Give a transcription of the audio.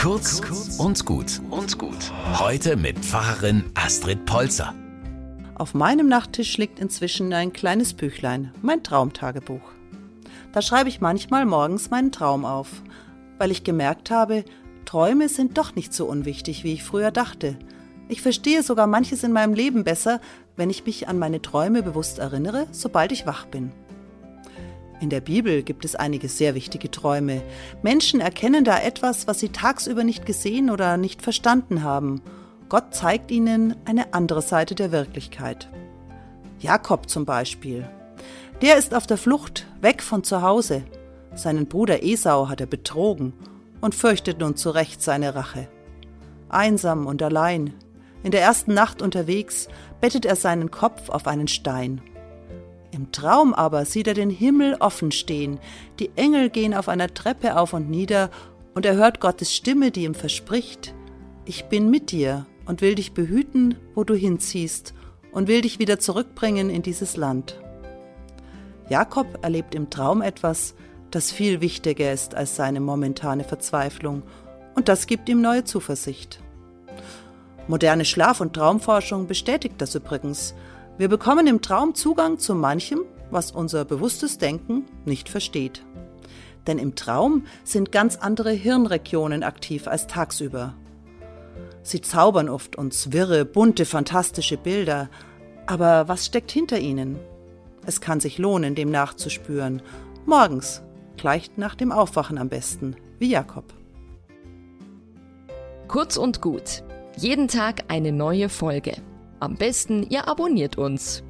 Kurz und gut und gut. Heute mit Pfarrerin Astrid Polzer. Auf meinem Nachttisch liegt inzwischen ein kleines Büchlein, mein Traumtagebuch. Da schreibe ich manchmal morgens meinen Traum auf, weil ich gemerkt habe, Träume sind doch nicht so unwichtig, wie ich früher dachte. Ich verstehe sogar manches in meinem Leben besser, wenn ich mich an meine Träume bewusst erinnere, sobald ich wach bin. In der Bibel gibt es einige sehr wichtige Träume. Menschen erkennen da etwas, was sie tagsüber nicht gesehen oder nicht verstanden haben. Gott zeigt ihnen eine andere Seite der Wirklichkeit. Jakob zum Beispiel. Der ist auf der Flucht, weg von zu Hause. Seinen Bruder Esau hat er betrogen und fürchtet nun zu Recht seine Rache. Einsam und allein, in der ersten Nacht unterwegs, bettet er seinen Kopf auf einen Stein. Im Traum aber sieht er den Himmel offen stehen, die Engel gehen auf einer Treppe auf und nieder, und er hört Gottes Stimme, die ihm verspricht, ich bin mit dir und will dich behüten, wo du hinziehst, und will dich wieder zurückbringen in dieses Land. Jakob erlebt im Traum etwas, das viel wichtiger ist als seine momentane Verzweiflung, und das gibt ihm neue Zuversicht. Moderne Schlaf- und Traumforschung bestätigt das übrigens, wir bekommen im Traum Zugang zu manchem, was unser bewusstes Denken nicht versteht. Denn im Traum sind ganz andere Hirnregionen aktiv als tagsüber. Sie zaubern oft uns wirre, bunte, fantastische Bilder, aber was steckt hinter ihnen? Es kann sich lohnen, dem nachzuspüren. Morgens, gleich nach dem Aufwachen am besten, wie Jakob. Kurz und gut. Jeden Tag eine neue Folge. Am besten, ihr abonniert uns.